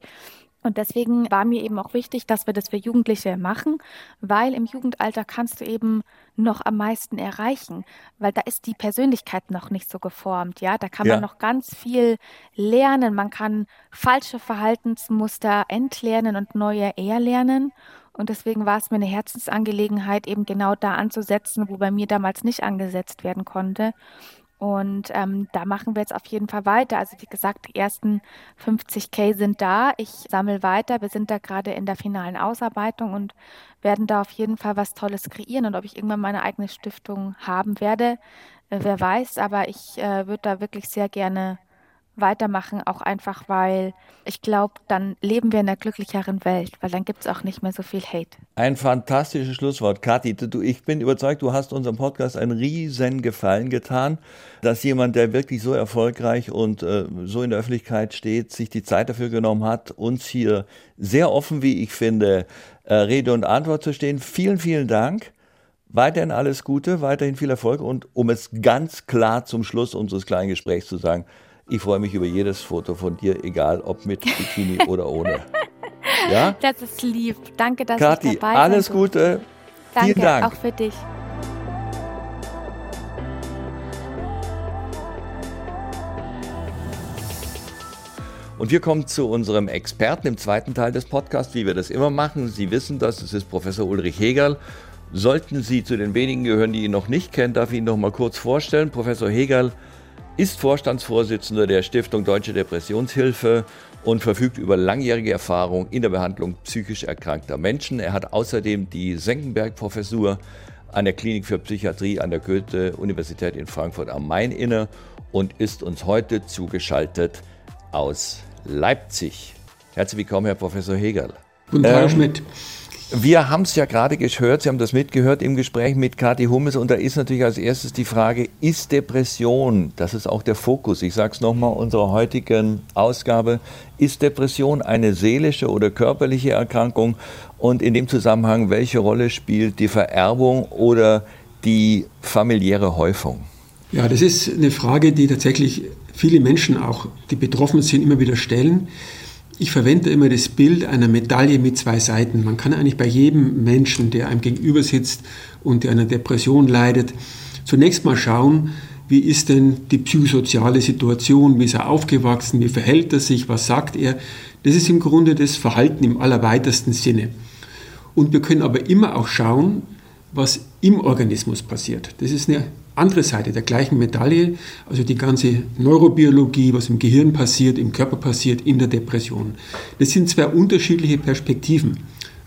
Und deswegen war mir eben auch wichtig, dass wir das für Jugendliche machen, weil im Jugendalter kannst du eben noch am meisten erreichen, weil da ist die Persönlichkeit noch nicht so geformt, ja, da kann ja. man noch ganz viel lernen, man kann falsche Verhaltensmuster entlernen und neue erlernen und deswegen war es mir eine Herzensangelegenheit, eben genau da anzusetzen, wo bei mir damals nicht angesetzt werden konnte. Und ähm, da machen wir jetzt auf jeden Fall weiter. Also wie gesagt, die ersten 50k sind da. Ich sammle weiter. Wir sind da gerade in der finalen Ausarbeitung und werden da auf jeden Fall was Tolles kreieren. Und ob ich irgendwann meine eigene Stiftung haben werde, äh, wer weiß. Aber ich äh, würde da wirklich sehr gerne weitermachen, auch einfach, weil ich glaube, dann leben wir in einer glücklicheren Welt, weil dann gibt es auch nicht mehr so viel Hate. Ein fantastisches Schlusswort. Kathi, du, ich bin überzeugt, du hast unserem Podcast einen riesen Gefallen getan, dass jemand, der wirklich so erfolgreich und äh, so in der Öffentlichkeit steht, sich die Zeit dafür genommen hat, uns hier sehr offen, wie ich finde, äh, Rede und Antwort zu stehen. Vielen, vielen Dank. Weiterhin alles Gute, weiterhin viel Erfolg und um es ganz klar zum Schluss unseres kleinen Gesprächs zu sagen, ich freue mich über jedes Foto von dir, egal ob mit Bikini oder ohne. Ja? Das ist lieb. Danke, dass Kathi, ich dabei alles Gute. Danke, Vielen Dank. auch für dich. Und wir kommen zu unserem Experten im zweiten Teil des Podcasts, wie wir das immer machen. Sie wissen das, es ist Professor Ulrich Hegerl. Sollten Sie zu den wenigen gehören, die ihn noch nicht kennen, darf ich ihn noch mal kurz vorstellen. Professor Hegerl ist Vorstandsvorsitzender der Stiftung Deutsche Depressionshilfe und verfügt über langjährige Erfahrung in der Behandlung psychisch erkrankter Menschen. Er hat außerdem die Senckenberg-Professur an der Klinik für Psychiatrie an der Goethe-Universität in Frankfurt am Main inne und ist uns heute zugeschaltet aus Leipzig. Herzlich willkommen, Herr Professor Hegel. Guten Tag, ähm, Schmidt. Wir haben es ja gerade gehört, Sie haben das mitgehört im Gespräch mit Kathi Hummes und da ist natürlich als erstes die Frage, ist Depression, das ist auch der Fokus, ich sage es nochmal, unserer heutigen Ausgabe, ist Depression eine seelische oder körperliche Erkrankung und in dem Zusammenhang, welche Rolle spielt die Vererbung oder die familiäre Häufung? Ja, das ist eine Frage, die tatsächlich viele Menschen auch, die betroffen sind, immer wieder stellen. Ich verwende immer das Bild einer Medaille mit zwei Seiten. Man kann eigentlich bei jedem Menschen, der einem gegenüber sitzt und der einer Depression leidet, zunächst mal schauen, wie ist denn die psychosoziale Situation, wie ist er aufgewachsen, wie verhält er sich, was sagt er. Das ist im Grunde das Verhalten im allerweitesten Sinne. Und wir können aber immer auch schauen, was im Organismus passiert. Das ist eine andere Seite der gleichen Medaille, also die ganze Neurobiologie, was im Gehirn passiert, im Körper passiert, in der Depression. Das sind zwei unterschiedliche Perspektiven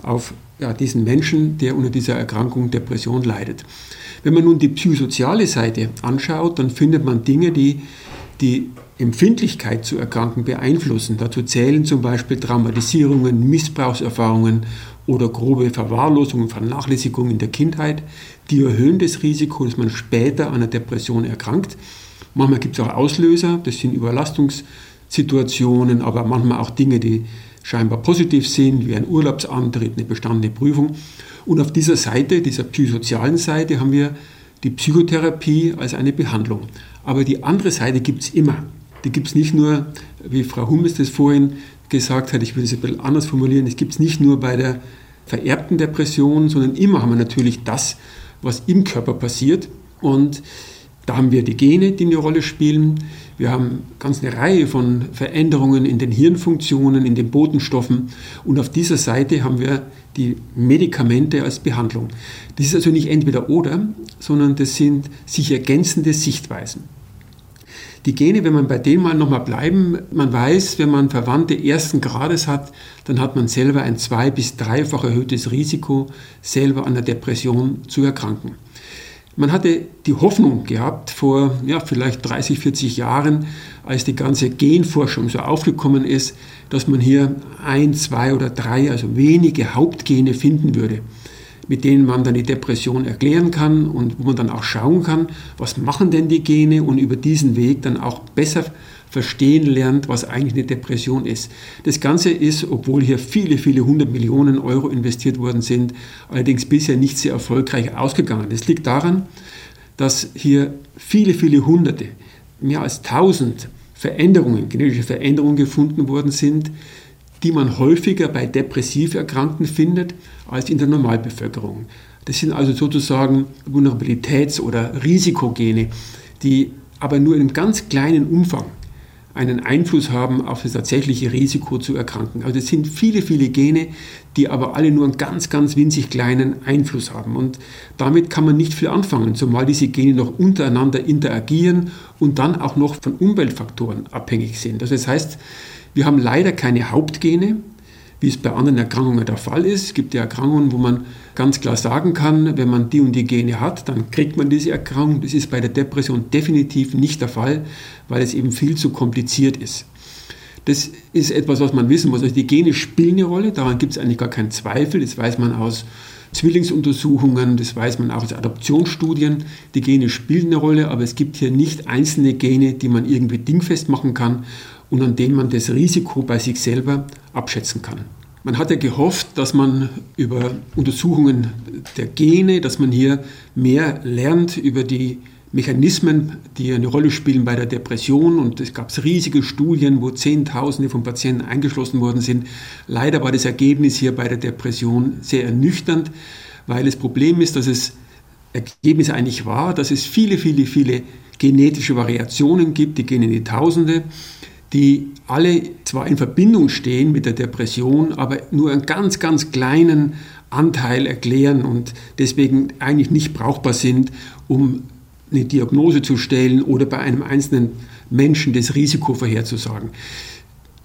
auf ja, diesen Menschen, der unter dieser Erkrankung Depression leidet. Wenn man nun die psychosoziale Seite anschaut, dann findet man Dinge, die die Empfindlichkeit zu Erkranken beeinflussen. Dazu zählen zum Beispiel Traumatisierungen, Missbrauchserfahrungen oder grobe Verwahrlosung und Vernachlässigung in der Kindheit. Die erhöhen das Risiko, dass man später an einer Depression erkrankt. Manchmal gibt es auch Auslöser, das sind Überlastungssituationen, aber manchmal auch Dinge, die scheinbar positiv sind, wie ein Urlaubsantritt, eine bestandene Prüfung. Und auf dieser Seite, dieser psychosozialen Seite, haben wir die Psychotherapie als eine Behandlung. Aber die andere Seite gibt es immer. Die gibt es nicht nur, wie Frau Hummes das vorhin gesagt hat, ich will es ein bisschen anders formulieren, es gibt es nicht nur bei der vererbten Depression, sondern immer haben wir natürlich das, was im Körper passiert. Und da haben wir die Gene, die eine Rolle spielen. Wir haben ganz eine Reihe von Veränderungen in den Hirnfunktionen, in den Botenstoffen. Und auf dieser Seite haben wir die Medikamente als Behandlung. Das ist also nicht entweder oder, sondern das sind sich ergänzende Sichtweisen. Die Gene, wenn man bei denen mal nochmal bleiben, man weiß, wenn man Verwandte ersten Grades hat, dann hat man selber ein zwei- bis dreifach erhöhtes Risiko, selber an der Depression zu erkranken. Man hatte die Hoffnung gehabt vor ja, vielleicht 30, 40 Jahren, als die ganze Genforschung so aufgekommen ist, dass man hier ein, zwei oder drei, also wenige Hauptgene finden würde mit denen man dann die Depression erklären kann und wo man dann auch schauen kann, was machen denn die Gene und über diesen Weg dann auch besser verstehen lernt, was eigentlich eine Depression ist. Das Ganze ist, obwohl hier viele, viele hundert Millionen Euro investiert worden sind, allerdings bisher nicht sehr erfolgreich ausgegangen. Das liegt daran, dass hier viele, viele hunderte, mehr als tausend Veränderungen, genetische Veränderungen gefunden worden sind, die man häufiger bei depressiv Erkrankten findet als in der Normalbevölkerung. Das sind also sozusagen Vulnerabilitäts- oder Risikogene, die aber nur in ganz kleinen Umfang einen Einfluss haben auf das tatsächliche Risiko zu erkranken. Also es sind viele, viele Gene, die aber alle nur einen ganz, ganz winzig kleinen Einfluss haben. Und damit kann man nicht viel anfangen, zumal diese Gene noch untereinander interagieren und dann auch noch von Umweltfaktoren abhängig sind. Also das heißt, wir haben leider keine Hauptgene, wie es bei anderen Erkrankungen der Fall ist. Es gibt ja Erkrankungen, wo man ganz klar sagen kann, wenn man die und die Gene hat, dann kriegt man diese Erkrankung. Das ist bei der Depression definitiv nicht der Fall, weil es eben viel zu kompliziert ist. Das ist etwas, was man wissen muss. Also die Gene spielen eine Rolle, daran gibt es eigentlich gar keinen Zweifel. Das weiß man aus Zwillingsuntersuchungen, das weiß man auch aus Adoptionsstudien. Die Gene spielen eine Rolle, aber es gibt hier nicht einzelne Gene, die man irgendwie dingfest machen kann und an denen man das Risiko bei sich selber abschätzen kann. Man hat ja gehofft, dass man über Untersuchungen der Gene, dass man hier mehr lernt über die Mechanismen, die eine Rolle spielen bei der Depression. Und es gab riesige Studien, wo Zehntausende von Patienten eingeschlossen worden sind. Leider war das Ergebnis hier bei der Depression sehr ernüchternd, weil das Problem ist, dass es Ergebnis eigentlich war, dass es viele, viele, viele genetische Variationen gibt, die gehen in die Tausende die alle zwar in Verbindung stehen mit der Depression, aber nur einen ganz, ganz kleinen Anteil erklären und deswegen eigentlich nicht brauchbar sind, um eine Diagnose zu stellen oder bei einem einzelnen Menschen das Risiko vorherzusagen.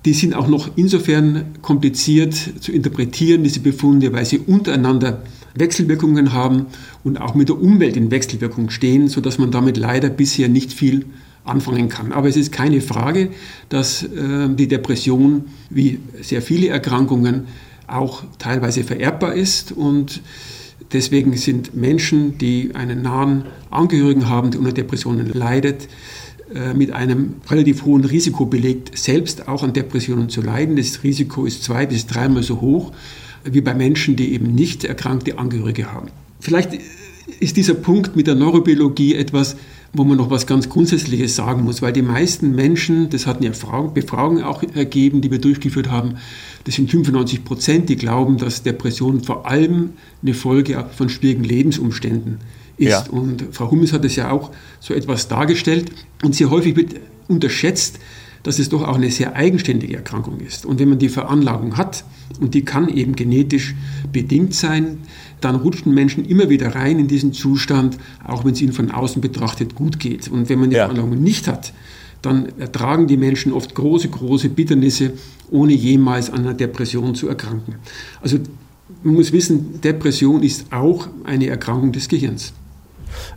Die sind auch noch insofern kompliziert zu interpretieren, diese Befunde, weil sie untereinander Wechselwirkungen haben und auch mit der Umwelt in Wechselwirkung stehen, sodass man damit leider bisher nicht viel anfangen kann. Aber es ist keine Frage, dass äh, die Depression wie sehr viele Erkrankungen auch teilweise vererbbar ist und deswegen sind Menschen, die einen nahen Angehörigen haben, der unter Depressionen leidet, äh, mit einem relativ hohen Risiko belegt, selbst auch an Depressionen zu leiden. Das Risiko ist zwei bis dreimal so hoch wie bei Menschen, die eben nicht erkrankte Angehörige haben. Vielleicht ist dieser Punkt mit der Neurobiologie etwas, wo man noch was ganz Grundsätzliches sagen muss, weil die meisten Menschen, das hatten ja Befragungen auch ergeben, die wir durchgeführt haben, das sind 95 Prozent, die glauben, dass Depression vor allem eine Folge von schwierigen Lebensumständen ist. Ja. Und Frau Hummels hat es ja auch so etwas dargestellt. Und sehr häufig wird unterschätzt, dass es doch auch eine sehr eigenständige Erkrankung ist. Und wenn man die Veranlagung hat, und die kann eben genetisch bedingt sein, dann rutschen Menschen immer wieder rein in diesen Zustand, auch wenn es ihnen von außen betrachtet gut geht. Und wenn man die ja. Veranlagung nicht hat, dann ertragen die Menschen oft große, große Bitternisse, ohne jemals an einer Depression zu erkranken. Also man muss wissen, Depression ist auch eine Erkrankung des Gehirns.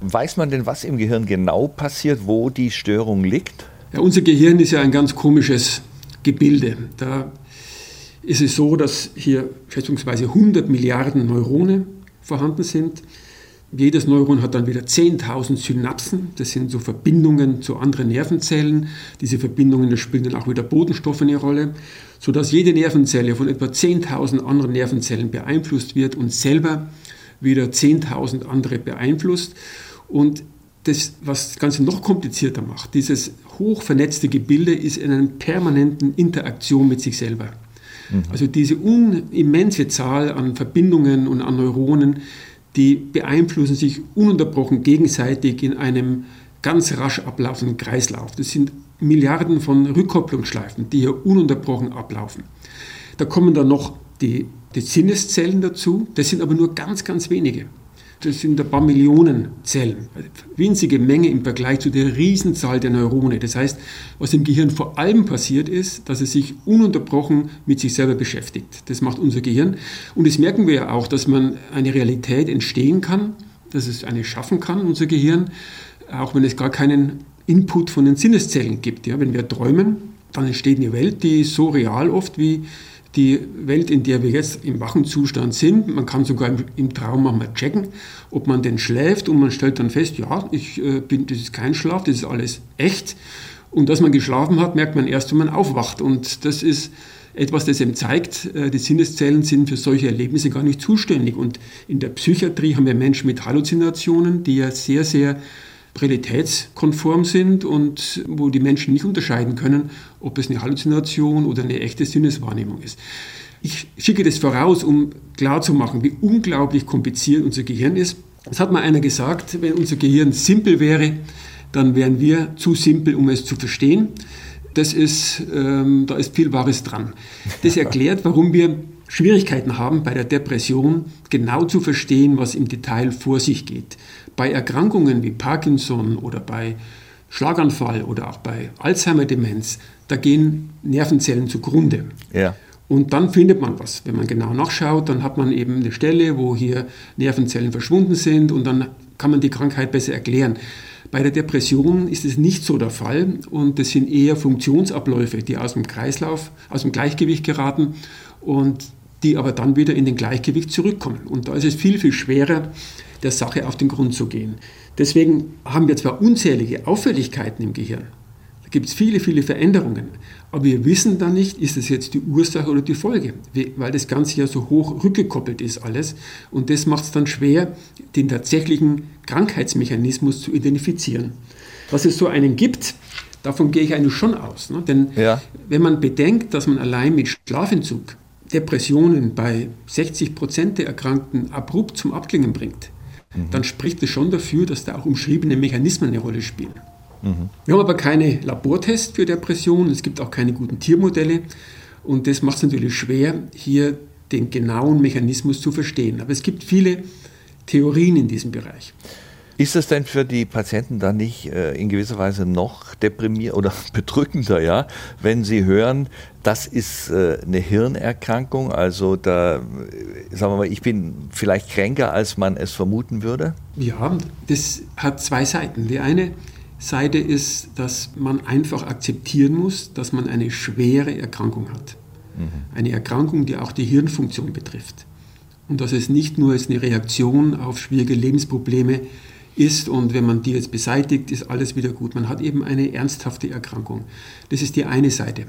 Weiß man denn, was im Gehirn genau passiert, wo die Störung liegt? Ja, unser Gehirn ist ja ein ganz komisches Gebilde. Da ist es so, dass hier schätzungsweise 100 Milliarden Neurone vorhanden sind. Jedes Neuron hat dann wieder 10.000 Synapsen, das sind so Verbindungen zu anderen Nervenzellen. Diese Verbindungen spielen dann auch wieder Bodenstoffe eine Rolle, sodass jede Nervenzelle von etwa 10.000 anderen Nervenzellen beeinflusst wird und selber wieder 10.000 andere beeinflusst. Und das, was das Ganze noch komplizierter macht, dieses hochvernetzte Gebilde ist in einer permanenten Interaktion mit sich selber. Mhm. Also diese immense Zahl an Verbindungen und an Neuronen, die beeinflussen sich ununterbrochen gegenseitig in einem ganz rasch ablaufenden Kreislauf. Das sind Milliarden von Rückkopplungsschleifen, die hier ununterbrochen ablaufen. Da kommen dann noch die, die Sinneszellen dazu, das sind aber nur ganz, ganz wenige. Das sind ein paar Millionen Zellen. Winzige Menge im Vergleich zu der Riesenzahl der Neurone. Das heißt, was im Gehirn vor allem passiert ist, dass es sich ununterbrochen mit sich selber beschäftigt. Das macht unser Gehirn. Und das merken wir ja auch, dass man eine Realität entstehen kann, dass es eine schaffen kann, unser Gehirn, auch wenn es gar keinen Input von den Sinneszellen gibt. Ja, wenn wir träumen, dann entsteht eine Welt, die so real oft wie die Welt, in der wir jetzt im wachen Zustand sind. Man kann sogar im, Traum mal checken, ob man denn schläft und man stellt dann fest, ja, ich äh, bin, das ist kein Schlaf, das ist alles echt. Und dass man geschlafen hat, merkt man erst, wenn man aufwacht. Und das ist etwas, das eben zeigt, äh, die Sinneszellen sind für solche Erlebnisse gar nicht zuständig. Und in der Psychiatrie haben wir Menschen mit Halluzinationen, die ja sehr, sehr realitätskonform sind und wo die Menschen nicht unterscheiden können, ob es eine Halluzination oder eine echte Sinneswahrnehmung ist. Ich schicke das voraus, um klarzumachen, wie unglaublich kompliziert unser Gehirn ist. Es hat mal einer gesagt, wenn unser Gehirn simpel wäre, dann wären wir zu simpel, um es zu verstehen. Das ist, ähm, da ist viel Wahres dran. Das erklärt, warum wir Schwierigkeiten haben, bei der Depression genau zu verstehen, was im Detail vor sich geht. Bei Erkrankungen wie Parkinson oder bei Schlaganfall oder auch bei Alzheimer-Demenz, da gehen Nervenzellen zugrunde. Ja. Und dann findet man was. Wenn man genau nachschaut, dann hat man eben eine Stelle, wo hier Nervenzellen verschwunden sind und dann kann man die Krankheit besser erklären. Bei der Depression ist es nicht so der Fall und das sind eher Funktionsabläufe, die aus dem Kreislauf, aus dem Gleichgewicht geraten und die aber dann wieder in den Gleichgewicht zurückkommen. Und da ist es viel, viel schwerer, der Sache auf den Grund zu gehen. Deswegen haben wir zwar unzählige Auffälligkeiten im Gehirn, da gibt es viele, viele Veränderungen, aber wir wissen dann nicht, ist das jetzt die Ursache oder die Folge, weil das Ganze ja so hoch rückgekoppelt ist alles. Und das macht es dann schwer, den tatsächlichen Krankheitsmechanismus zu identifizieren. Dass es so einen gibt, davon gehe ich eigentlich schon aus. Ne? Denn ja. wenn man bedenkt, dass man allein mit Schlafentzug Depressionen bei 60 Prozent der Erkrankten abrupt zum Abklingen bringt, mhm. dann spricht es schon dafür, dass da auch umschriebene Mechanismen eine Rolle spielen. Mhm. Wir haben aber keine Labortests für Depressionen, es gibt auch keine guten Tiermodelle und das macht es natürlich schwer, hier den genauen Mechanismus zu verstehen. Aber es gibt viele Theorien in diesem Bereich. Ist es denn für die Patienten dann nicht äh, in gewisser Weise noch deprimierender oder bedrückender, ja, wenn sie hören, das ist äh, eine Hirnerkrankung, also da, äh, sagen wir mal, ich bin vielleicht kränker, als man es vermuten würde? Ja, das hat zwei Seiten. Die eine Seite ist, dass man einfach akzeptieren muss, dass man eine schwere Erkrankung hat. Mhm. Eine Erkrankung, die auch die Hirnfunktion betrifft. Und dass es nicht nur eine Reaktion auf schwierige Lebensprobleme ist und wenn man die jetzt beseitigt, ist alles wieder gut. Man hat eben eine ernsthafte Erkrankung. Das ist die eine Seite.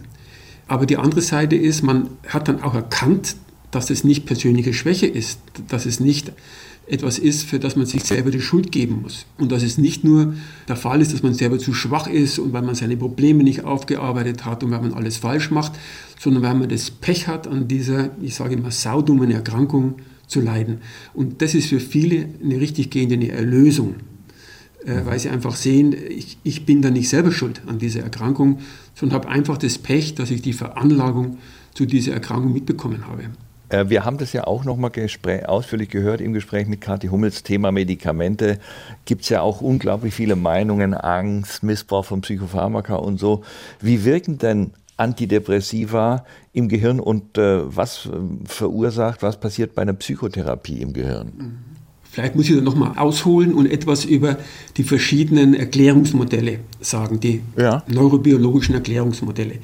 Aber die andere Seite ist, man hat dann auch erkannt, dass es nicht persönliche Schwäche ist, dass es nicht etwas ist, für das man sich selber die Schuld geben muss. Und dass es nicht nur der Fall ist, dass man selber zu schwach ist und weil man seine Probleme nicht aufgearbeitet hat und weil man alles falsch macht, sondern weil man das Pech hat, an dieser, ich sage immer, saudummen Erkrankung zu leiden. Und das ist für viele eine richtig gehende Erlösung, äh, weil sie einfach sehen, ich, ich bin da nicht selber schuld an dieser Erkrankung, sondern habe einfach das Pech, dass ich die Veranlagung zu dieser Erkrankung mitbekommen habe. Äh, wir haben das ja auch nochmal ausführlich gehört im Gespräch mit Kathi Hummels. Thema Medikamente gibt es ja auch unglaublich viele Meinungen, Angst, Missbrauch von Psychopharmaka und so. Wie wirken denn Antidepressiva im Gehirn und äh, was äh, verursacht, was passiert bei einer Psychotherapie im Gehirn? Vielleicht muss ich da nochmal ausholen und etwas über die verschiedenen Erklärungsmodelle sagen, die ja. neurobiologischen Erklärungsmodelle.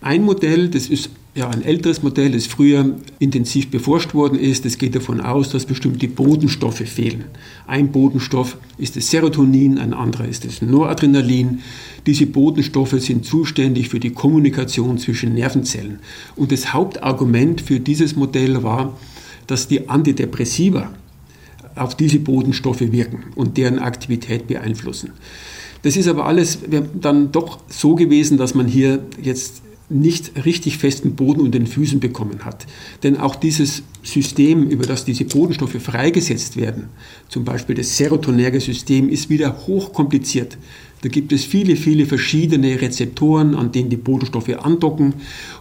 Ein Modell, das ist ja ein älteres Modell, das früher intensiv beforscht worden ist, das geht davon aus, dass bestimmte Bodenstoffe fehlen. Ein Bodenstoff ist das Serotonin, ein anderer ist das Noradrenalin. Diese Bodenstoffe sind zuständig für die Kommunikation zwischen Nervenzellen. Und das Hauptargument für dieses Modell war, dass die Antidepressiva auf diese Bodenstoffe wirken und deren Aktivität beeinflussen. Das ist aber alles dann doch so gewesen, dass man hier jetzt nicht richtig festen Boden unter den Füßen bekommen hat. Denn auch dieses System, über das diese Bodenstoffe freigesetzt werden, zum Beispiel das serotonerge System, ist wieder hochkompliziert. Da gibt es viele, viele verschiedene Rezeptoren, an denen die Bodenstoffe andocken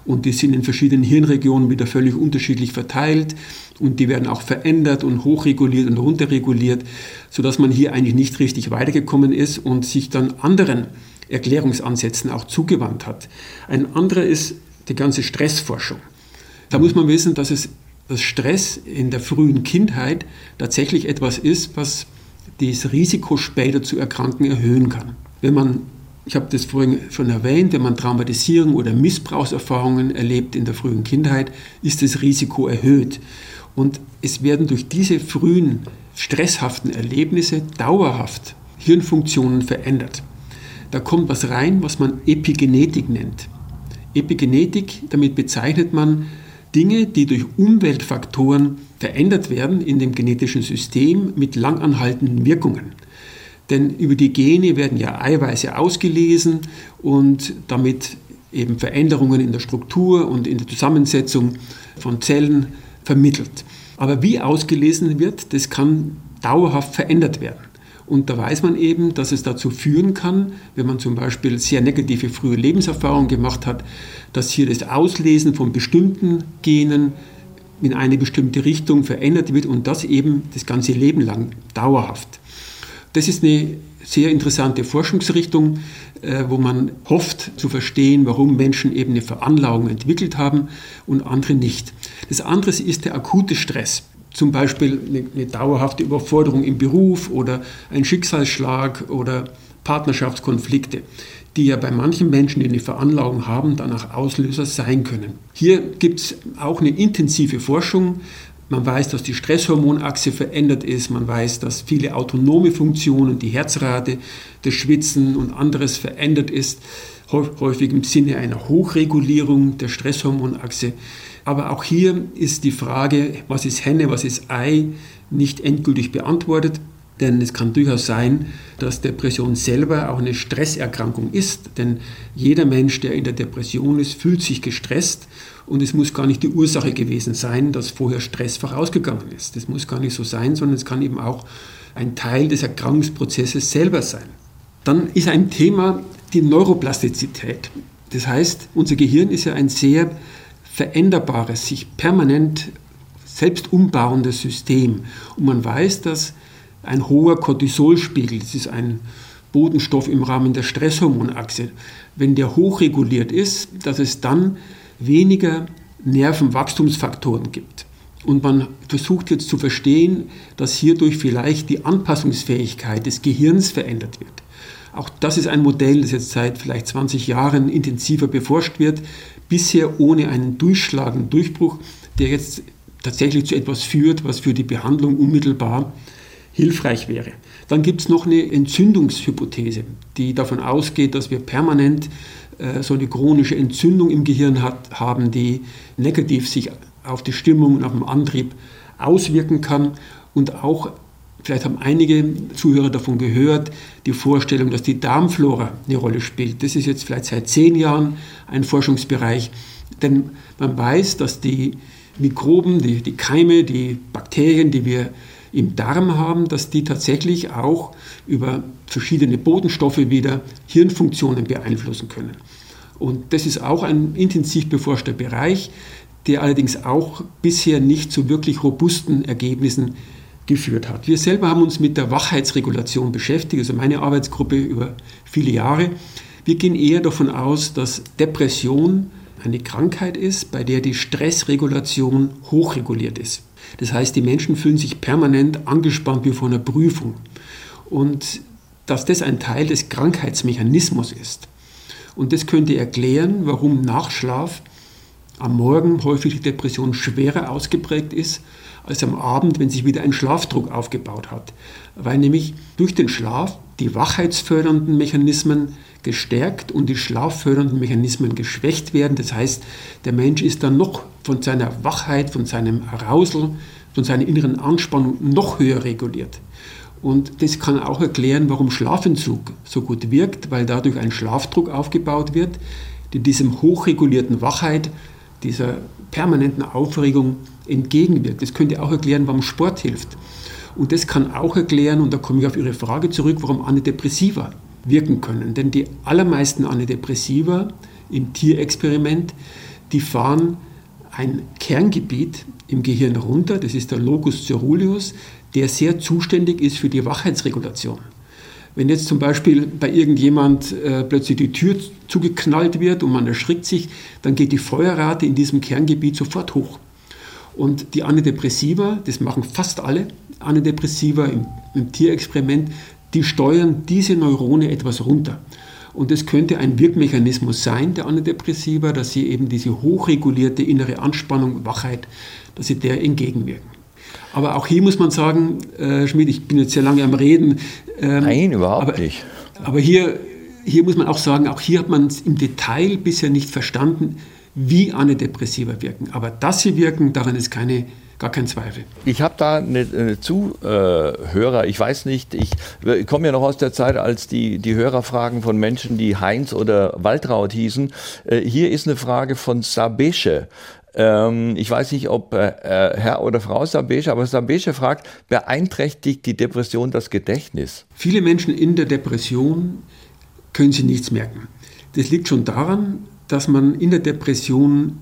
und die sind in verschiedenen Hirnregionen wieder völlig unterschiedlich verteilt und die werden auch verändert und hochreguliert und runterreguliert, sodass man hier eigentlich nicht richtig weitergekommen ist und sich dann anderen Erklärungsansätzen auch zugewandt hat. Ein anderer ist die ganze Stressforschung. Da muss man wissen, dass es dass Stress in der frühen Kindheit tatsächlich etwas ist, was das Risiko später zu erkranken erhöhen kann. Wenn man, ich habe das vorhin schon erwähnt, wenn man Traumatisierung oder Missbrauchserfahrungen erlebt in der frühen Kindheit, ist das Risiko erhöht. Und es werden durch diese frühen stresshaften Erlebnisse dauerhaft Hirnfunktionen verändert. Da kommt was rein, was man Epigenetik nennt. Epigenetik, damit bezeichnet man Dinge, die durch Umweltfaktoren verändert werden in dem genetischen System mit langanhaltenden Wirkungen. Denn über die Gene werden ja Eiweiße ausgelesen und damit eben Veränderungen in der Struktur und in der Zusammensetzung von Zellen vermittelt. Aber wie ausgelesen wird, das kann dauerhaft verändert werden. Und da weiß man eben, dass es dazu führen kann, wenn man zum Beispiel sehr negative frühe Lebenserfahrungen gemacht hat, dass hier das Auslesen von bestimmten Genen in eine bestimmte Richtung verändert wird und das eben das ganze Leben lang dauerhaft. Das ist eine sehr interessante Forschungsrichtung, äh, wo man hofft zu verstehen, warum Menschen eben eine Veranlagung entwickelt haben und andere nicht. Das andere ist der akute Stress. Zum Beispiel eine, eine dauerhafte Überforderung im Beruf oder ein Schicksalsschlag oder Partnerschaftskonflikte, die ja bei manchen Menschen, die eine Veranlagung haben, danach Auslöser sein können. Hier gibt es auch eine intensive Forschung man weiß, dass die Stresshormonachse verändert ist. Man weiß, dass viele autonome Funktionen, die Herzrate, das Schwitzen und anderes verändert ist. Häufig im Sinne einer Hochregulierung der Stresshormonachse. Aber auch hier ist die Frage, was ist Henne, was ist Ei, nicht endgültig beantwortet. Denn es kann durchaus sein, dass Depression selber auch eine Stresserkrankung ist. Denn jeder Mensch, der in der Depression ist, fühlt sich gestresst und es muss gar nicht die Ursache gewesen sein, dass vorher Stress vorausgegangen ist. Das muss gar nicht so sein, sondern es kann eben auch ein Teil des Erkrankungsprozesses selber sein. Dann ist ein Thema die Neuroplastizität. Das heißt, unser Gehirn ist ja ein sehr veränderbares, sich permanent selbst umbauendes System. Und man weiß, dass ein hoher Cortisolspiegel, das ist ein Bodenstoff im Rahmen der Stresshormonachse, wenn der hochreguliert ist, dass es dann weniger Nervenwachstumsfaktoren gibt. Und man versucht jetzt zu verstehen, dass hierdurch vielleicht die Anpassungsfähigkeit des Gehirns verändert wird. Auch das ist ein Modell, das jetzt seit vielleicht 20 Jahren intensiver beforscht wird, bisher ohne einen durchschlagenden Durchbruch, der jetzt tatsächlich zu etwas führt, was für die Behandlung unmittelbar hilfreich wäre. Dann gibt es noch eine Entzündungshypothese, die davon ausgeht, dass wir permanent äh, so eine chronische Entzündung im Gehirn hat, haben, die negativ sich auf die Stimmung und auf den Antrieb auswirken kann. und auch Vielleicht haben einige Zuhörer davon gehört, die Vorstellung, dass die Darmflora eine Rolle spielt. Das ist jetzt vielleicht seit zehn Jahren ein Forschungsbereich, denn man weiß, dass die Mikroben, die, die Keime, die Bakterien, die wir im Darm haben, dass die tatsächlich auch über verschiedene Bodenstoffe wieder Hirnfunktionen beeinflussen können. Und das ist auch ein intensiv beforschter Bereich, der allerdings auch bisher nicht zu wirklich robusten Ergebnissen geführt hat. Wir selber haben uns mit der Wachheitsregulation beschäftigt, also meine Arbeitsgruppe über viele Jahre. Wir gehen eher davon aus, dass Depression eine Krankheit ist, bei der die Stressregulation hochreguliert ist. Das heißt, die Menschen fühlen sich permanent angespannt wie vor einer Prüfung. Und dass das ein Teil des Krankheitsmechanismus ist. Und das könnte erklären, warum nach Schlaf am Morgen häufig die Depression schwerer ausgeprägt ist als am Abend, wenn sich wieder ein Schlafdruck aufgebaut hat. Weil nämlich durch den Schlaf die wachheitsfördernden Mechanismen gestärkt und die schlaffördernden Mechanismen geschwächt werden. Das heißt, der Mensch ist dann noch von seiner Wachheit, von seinem Arousal, von seiner inneren Anspannung noch höher reguliert. Und das kann auch erklären, warum Schlafentzug so gut wirkt, weil dadurch ein Schlafdruck aufgebaut wird, die diesem hochregulierten Wachheit, dieser permanenten Aufregung entgegenwirkt. Das könnte auch erklären, warum Sport hilft. Und das kann auch erklären, und da komme ich auf Ihre Frage zurück, warum Antidepressiva wirken können. Denn die allermeisten Antidepressiva im Tierexperiment, die fahren ein Kerngebiet im Gehirn runter, das ist der Locus ceruleus, der sehr zuständig ist für die Wachheitsregulation. Wenn jetzt zum Beispiel bei irgendjemand äh, plötzlich die Tür zugeknallt wird und man erschrickt sich, dann geht die Feuerrate in diesem Kerngebiet sofort hoch. Und die Antidepressiva, das machen fast alle Antidepressiva im, im Tierexperiment, die steuern diese Neurone etwas runter. Und es könnte ein Wirkmechanismus sein der Antidepressiva, dass sie eben diese hochregulierte innere Anspannung, Wachheit, dass sie der entgegenwirken. Aber auch hier muss man sagen, äh, Schmidt, ich bin jetzt sehr lange am Reden. Ähm, Nein, überhaupt aber, nicht. Aber hier, hier muss man auch sagen, auch hier hat man es im Detail bisher nicht verstanden, wie Antidepressiva wirken. Aber dass sie wirken, daran ist keine, gar kein Zweifel. Ich habe da eine, eine Zuhörer, ich weiß nicht, ich, ich komme ja noch aus der Zeit, als die, die Hörerfragen von Menschen, die Heinz oder Waltraud hießen. Äh, hier ist eine Frage von Sabesche. Ähm, ich weiß nicht, ob äh, Herr oder Frau Sabesche, aber Sabesche fragt, beeinträchtigt die Depression das Gedächtnis? Viele Menschen in der Depression können sich nichts merken. Das liegt schon daran, dass man in der Depression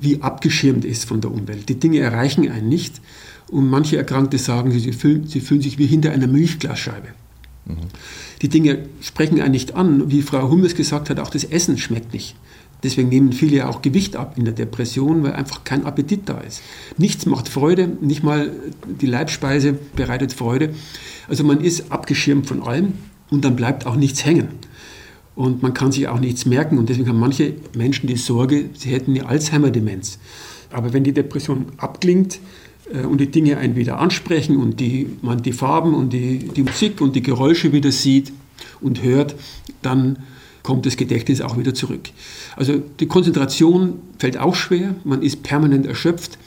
wie abgeschirmt ist von der Umwelt. Die Dinge erreichen einen nicht. Und manche Erkrankte sagen, sie fühlen, sie fühlen sich wie hinter einer Milchglasscheibe. Mhm. Die Dinge sprechen einen nicht an. Wie Frau Hummels gesagt hat, auch das Essen schmeckt nicht. Deswegen nehmen viele auch Gewicht ab in der Depression, weil einfach kein Appetit da ist. Nichts macht Freude, nicht mal die Leibspeise bereitet Freude. Also man ist abgeschirmt von allem und dann bleibt auch nichts hängen und man kann sich auch nichts merken. Und deswegen haben manche Menschen die Sorge, sie hätten eine Alzheimer-Demenz. Aber wenn die Depression abklingt äh, und die Dinge einen wieder ansprechen und die, man die Farben und die, die Musik und die Geräusche wieder sieht und hört, dann kommt das Gedächtnis auch wieder zurück. Also die Konzentration fällt auch schwer, man ist permanent erschöpft,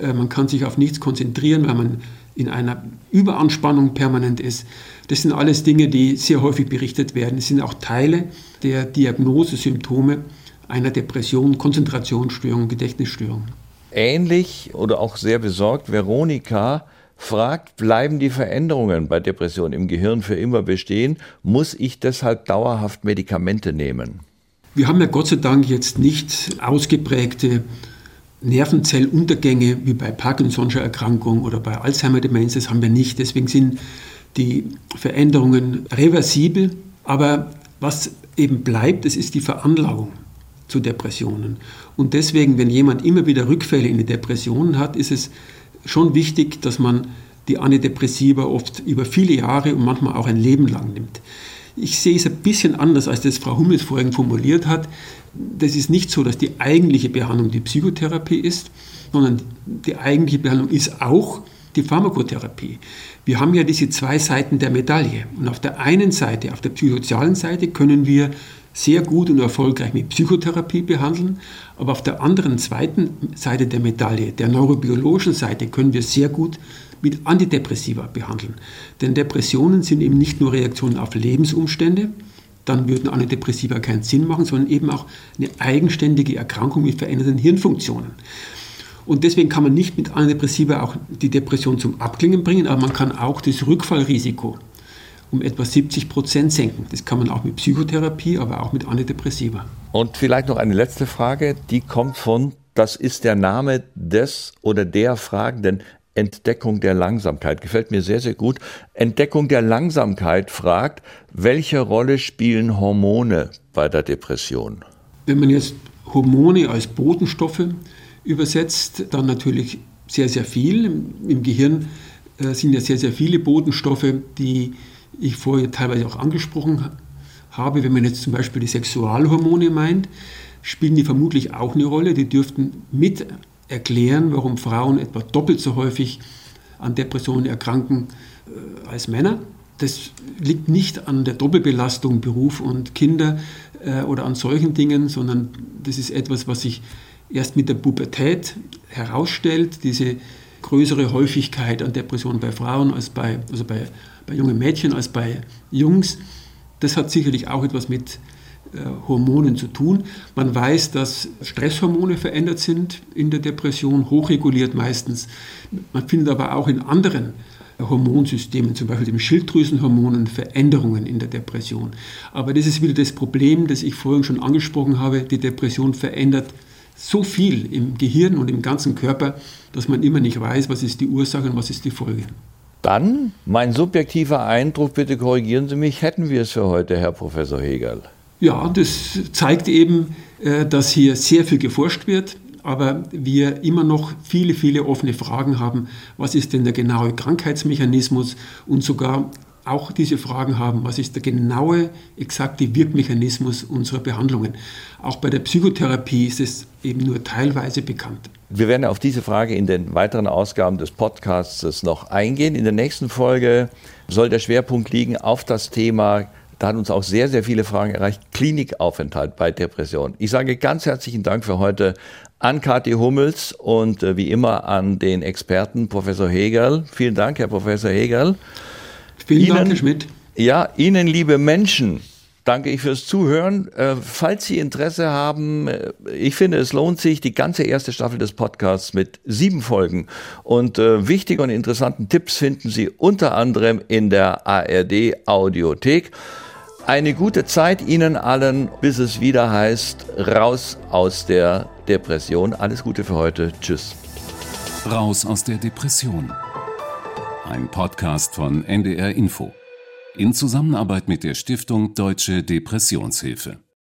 äh, man kann sich auf nichts konzentrieren, weil man in einer Überanspannung permanent ist. Das sind alles Dinge, die sehr häufig berichtet werden. Es sind auch Teile der Diagnosesymptome einer Depression, Konzentrationsstörung, Gedächtnisstörung. Ähnlich oder auch sehr besorgt, Veronika fragt, bleiben die Veränderungen bei Depressionen im Gehirn für immer bestehen? Muss ich deshalb dauerhaft Medikamente nehmen? Wir haben ja Gott sei Dank jetzt nicht ausgeprägte Nervenzelluntergänge wie bei Parkinson'scher Erkrankung oder bei Alzheimer-Demenz, das haben wir nicht. Deswegen sind die Veränderungen reversibel. Aber was eben bleibt, das ist die Veranlagung zu Depressionen. Und deswegen, wenn jemand immer wieder Rückfälle in die Depressionen hat, ist es schon wichtig, dass man die Antidepressiva oft über viele Jahre und manchmal auch ein Leben lang nimmt. Ich sehe es ein bisschen anders, als das Frau Hummels vorhin formuliert hat. Das ist nicht so, dass die eigentliche Behandlung die Psychotherapie ist, sondern die eigentliche Behandlung ist auch die Pharmakotherapie. Wir haben ja diese zwei Seiten der Medaille. Und auf der einen Seite, auf der psychosozialen Seite, können wir sehr gut und erfolgreich mit Psychotherapie behandeln, aber auf der anderen zweiten Seite der Medaille, der neurobiologischen Seite, können wir sehr gut mit Antidepressiva behandeln. Denn Depressionen sind eben nicht nur Reaktionen auf Lebensumstände, dann würden Antidepressiva keinen Sinn machen, sondern eben auch eine eigenständige Erkrankung mit veränderten Hirnfunktionen. Und deswegen kann man nicht mit Antidepressiva auch die Depression zum Abklingen bringen, aber man kann auch das Rückfallrisiko um etwa 70 Prozent senken. Das kann man auch mit Psychotherapie, aber auch mit Antidepressiva. Und vielleicht noch eine letzte Frage, die kommt von, das ist der Name des oder der Fragenden, Entdeckung der Langsamkeit. Gefällt mir sehr, sehr gut. Entdeckung der Langsamkeit fragt, welche Rolle spielen Hormone bei der Depression? Wenn man jetzt Hormone als Botenstoffe übersetzt, dann natürlich sehr, sehr viel. Im Gehirn äh, sind ja sehr, sehr viele Botenstoffe, die ich vorher teilweise auch angesprochen habe. Wenn man jetzt zum Beispiel die Sexualhormone meint, spielen die vermutlich auch eine Rolle. Die dürften mit erklären, warum Frauen etwa doppelt so häufig an Depressionen erkranken äh, als Männer. Das liegt nicht an der Doppelbelastung Beruf und Kinder äh, oder an solchen Dingen, sondern das ist etwas, was sich erst mit der Pubertät herausstellt, diese größere Häufigkeit an Depressionen bei Frauen als bei, also bei, bei jungen Mädchen als bei Jungs. Das hat sicherlich auch etwas mit äh, Hormonen zu tun. Man weiß, dass Stresshormone verändert sind in der Depression, hochreguliert meistens. Man findet aber auch in anderen Hormonsystemen, zum Beispiel den Schilddrüsenhormonen, Veränderungen in der Depression. Aber das ist wieder das Problem, das ich vorhin schon angesprochen habe. Die Depression verändert so viel im Gehirn und im ganzen Körper, dass man immer nicht weiß, was ist die Ursache und was ist die Folge. Dann, mein subjektiver Eindruck, bitte korrigieren Sie mich, hätten wir es für heute, Herr Professor Hegel. Ja, das zeigt eben, äh, dass hier sehr viel geforscht wird, aber wir immer noch viele, viele offene Fragen haben. Was ist denn der genaue Krankheitsmechanismus und sogar auch diese Fragen haben, was ist der genaue, exakte Wirkmechanismus unserer Behandlungen. Auch bei der Psychotherapie ist es eben nur teilweise bekannt. Wir werden auf diese Frage in den weiteren Ausgaben des Podcasts noch eingehen. In der nächsten Folge soll der Schwerpunkt liegen auf das Thema da hat uns auch sehr, sehr viele Fragen erreicht. Klinikaufenthalt bei Depression. Ich sage ganz herzlichen Dank für heute an Kathi Hummels und äh, wie immer an den Experten Professor Hegel. Vielen Dank, Herr Professor Hegel. Vielen Ihnen, Dank, Herr Schmidt. Ja, Ihnen, liebe Menschen, danke ich fürs Zuhören. Äh, falls Sie Interesse haben, äh, ich finde, es lohnt sich, die ganze erste Staffel des Podcasts mit sieben Folgen und äh, wichtigen und interessanten Tipps finden Sie unter anderem in der ARD Audiothek. Eine gute Zeit Ihnen allen, bis es wieder heißt, raus aus der Depression. Alles Gute für heute. Tschüss. Raus aus der Depression. Ein Podcast von NDR Info. In Zusammenarbeit mit der Stiftung Deutsche Depressionshilfe.